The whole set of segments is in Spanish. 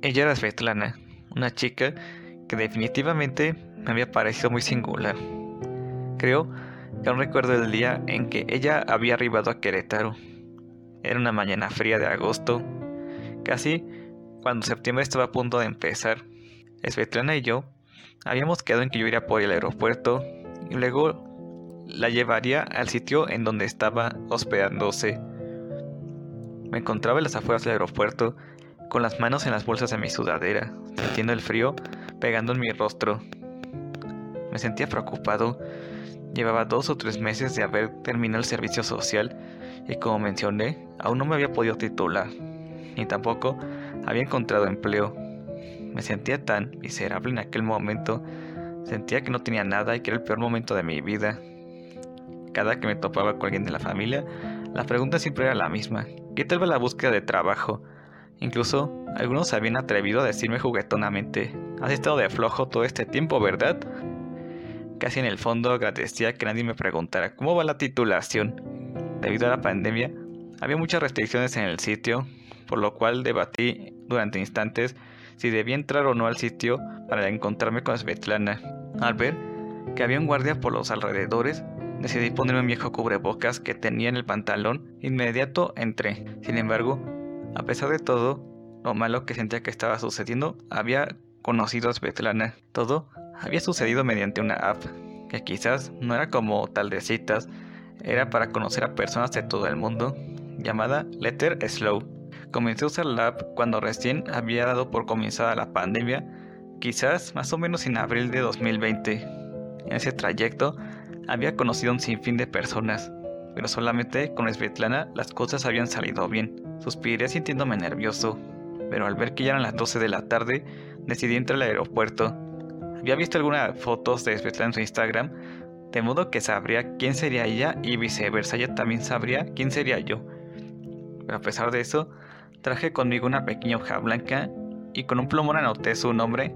Ella era Svetlana, una chica que definitivamente me había parecido muy singular. Creo que aún recuerdo el día en que ella había arribado a Querétaro. Era una mañana fría de agosto, casi cuando septiembre estaba a punto de empezar. Svetlana y yo habíamos quedado en que yo iría por el aeropuerto y luego la llevaría al sitio en donde estaba hospedándose. Me encontraba en las afueras del aeropuerto con las manos en las bolsas de mi sudadera, sintiendo el frío pegando en mi rostro. Me sentía preocupado. Llevaba dos o tres meses de haber terminado el servicio social y como mencioné, aún no me había podido titular, ni tampoco había encontrado empleo. Me sentía tan miserable en aquel momento, sentía que no tenía nada y que era el peor momento de mi vida. Cada que me topaba con alguien de la familia, la pregunta siempre era la misma. ¿Qué tal va la búsqueda de trabajo? Incluso algunos se habían atrevido a decirme juguetonamente, has estado de flojo todo este tiempo, ¿verdad? Casi en el fondo agradecía que nadie me preguntara cómo va la titulación. Debido a la pandemia, había muchas restricciones en el sitio, por lo cual debatí durante instantes si debía entrar o no al sitio para encontrarme con Svetlana. Al ver que había un guardia por los alrededores, decidí ponerme un viejo cubrebocas que tenía en el pantalón. Inmediato entré. Sin embargo, a pesar de todo, lo malo que sentía que estaba sucediendo, había conocido a Svetlana. Todo había sucedido mediante una app, que quizás no era como tal de citas, era para conocer a personas de todo el mundo, llamada Letter Slow. Comencé a usar la app cuando recién había dado por comenzada la pandemia, quizás más o menos en abril de 2020. En ese trayecto había conocido un sinfín de personas, pero solamente con Svetlana las cosas habían salido bien. Suspiré sintiéndome nervioso, pero al ver que ya eran las 12 de la tarde, decidí entrar al aeropuerto. Había visto algunas fotos de Svetlana en su Instagram, de modo que sabría quién sería ella y viceversa, ella también sabría quién sería yo. Pero a pesar de eso, traje conmigo una pequeña hoja blanca y con un plumón anoté su nombre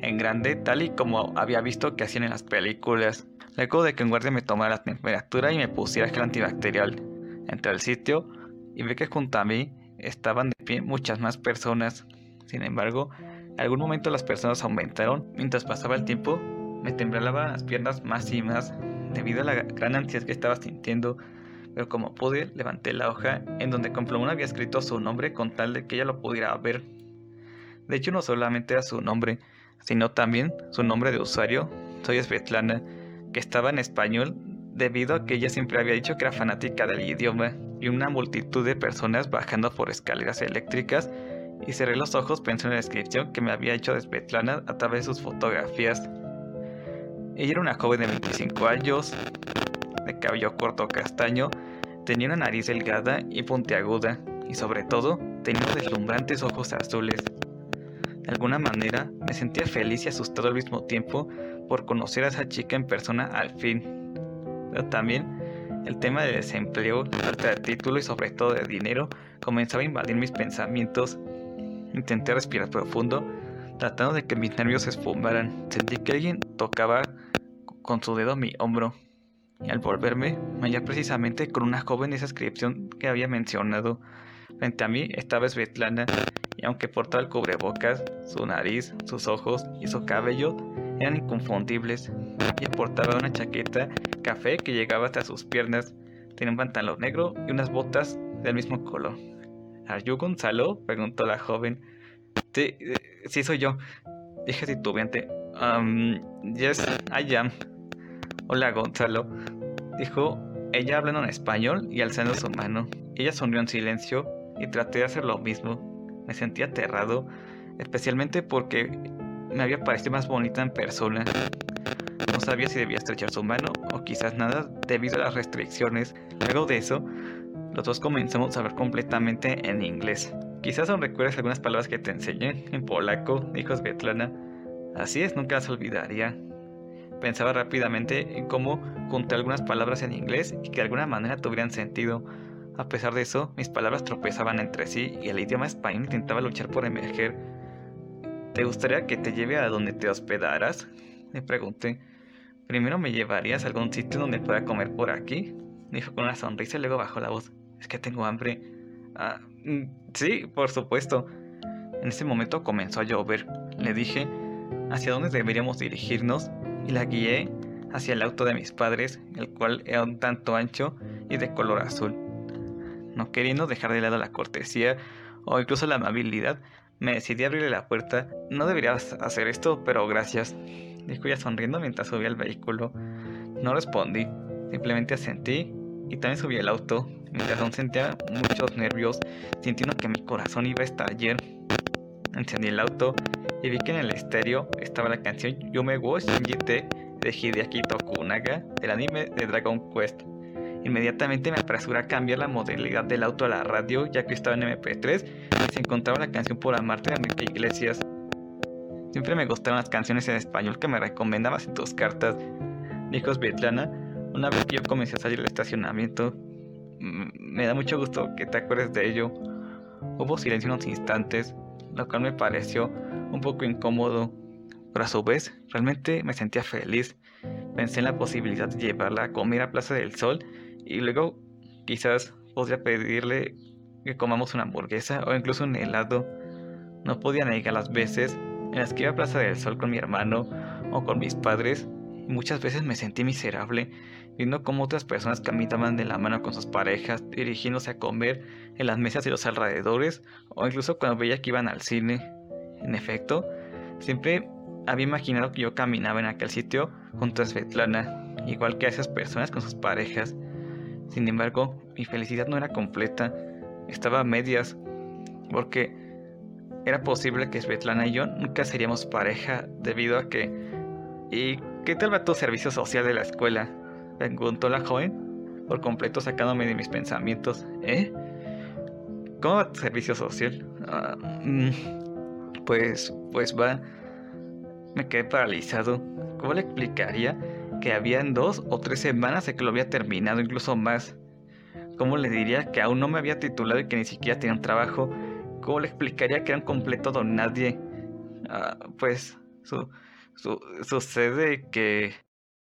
en grande, tal y como había visto que hacían en las películas. Luego de que un guardia me tomara la temperatura y me pusiera gel antibacterial. Entré al sitio y vi que junto a mí estaban de pie muchas más personas. Sin embargo, algún momento las personas aumentaron. Mientras pasaba el tiempo, me temblaban las piernas más y más debido a la gran ansiedad que estaba sintiendo. Pero como pude, levanté la hoja en donde con plumón había escrito su nombre con tal de que ella lo pudiera ver. De hecho, no solamente era su nombre, sino también su nombre de usuario. Soy Svetlana que estaba en español debido a que ella siempre había dicho que era fanática del idioma y una multitud de personas bajando por escaleras eléctricas y cerré los ojos pensando en la descripción que me había hecho de Svetlana a través de sus fotografías. Ella era una joven de 25 años, de cabello corto castaño, tenía una nariz delgada y puntiaguda y sobre todo tenía deslumbrantes ojos azules. De alguna manera me sentía feliz y asustado al mismo tiempo por conocer a esa chica en persona al fin. También el tema de desempleo, falta de título y sobre todo de dinero comenzaba a invadir mis pensamientos. Intenté respirar profundo, tratando de que mis nervios se esfumaran. Sentí que alguien tocaba con su dedo mi hombro. Y al volverme, me hallé precisamente con una joven de esa inscripción que había mencionado. Frente a mí estaba Svetlana, y aunque portaba el cubrebocas, su nariz, sus ojos y su cabello eran inconfundibles. Ella portaba una chaqueta café que llegaba hasta sus piernas. Tenía un pantalón negro y unas botas del mismo color. ¿Are you Gonzalo? preguntó la joven. Sí, eh, sí soy yo, dije titubeante. Um, yes, I am. Hola Gonzalo, dijo ella hablando en español y alzando su mano. Ella sonrió en silencio y traté de hacer lo mismo. Me sentí aterrado, especialmente porque me había parecido más bonita en persona. No sabía si debía estrechar su mano o quizás nada debido a las restricciones. Luego de eso, los dos comenzamos a hablar completamente en inglés. Quizás aún recuerdes algunas palabras que te enseñé en polaco, dijo Svetlana. Así es, nunca las olvidaría. Pensaba rápidamente en cómo junté algunas palabras en inglés y que de alguna manera tuvieran sentido. A pesar de eso, mis palabras tropezaban entre sí y el idioma español intentaba luchar por emerger. ¿Te gustaría que te lleve a donde te hospedaras? Le pregunté. ¿Primero me llevarías a algún sitio donde pueda comer por aquí? Dijo con una sonrisa y luego bajó la voz. Es que tengo hambre. Ah, mm, sí, por supuesto. En ese momento comenzó a llover. Le dije hacia dónde deberíamos dirigirnos y la guié hacia el auto de mis padres, el cual era un tanto ancho y de color azul. No queriendo dejar de lado la cortesía o incluso la amabilidad, me decidí a abrirle la puerta. No deberías hacer esto, pero gracias, dijo ella sonriendo mientras subía al vehículo. No respondí, simplemente asentí y también subí al auto, mientras aún sentía muchos nervios, sintiendo que mi corazón iba a estallar. Encendí el auto y vi que en el estéreo estaba la canción Yume wo Shinjite de Hideaki Tokunaga del anime de Dragon Quest. Inmediatamente me apresuré a cambiar la modalidad del auto a la radio, ya que estaba en MP3 y se encontraba la canción Por amarte de Enrique Iglesias. Siempre me gustaron las canciones en español que me recomendabas en tus cartas, dijo Svetlana, una vez que yo comencé a salir del estacionamiento. Me da mucho gusto que te acuerdes de ello. Hubo silencio unos instantes, lo cual me pareció un poco incómodo, pero a su vez realmente me sentía feliz. Pensé en la posibilidad de llevarla a comer a Plaza del Sol y luego quizás podría pedirle que comamos una hamburguesa o incluso un helado. No podía negar las veces en las que iba a Plaza del Sol con mi hermano o con mis padres muchas veces me sentí miserable viendo cómo otras personas caminaban de la mano con sus parejas dirigiéndose a comer en las mesas de los alrededores o incluso cuando veía que iban al cine. En efecto, siempre había imaginado que yo caminaba en aquel sitio junto a Svetlana, igual que a esas personas con sus parejas. Sin embargo, mi felicidad no era completa, estaba a medias, porque era posible que Svetlana y yo nunca seríamos pareja debido a que... ¿Y qué tal va tu servicio social de la escuela? Preguntó la joven, por completo sacándome de mis pensamientos. ¿Eh? ¿Cómo va tu servicio social? Ah, mm, pues, pues va. Me quedé paralizado. ¿Cómo le explicaría que habían dos o tres semanas de que lo había terminado, incluso más? ¿Cómo le diría que aún no me había titulado y que ni siquiera tenía trabajo? ¿Cómo le explicaría que era un completo don nadie? Ah, pues su, su, sucede que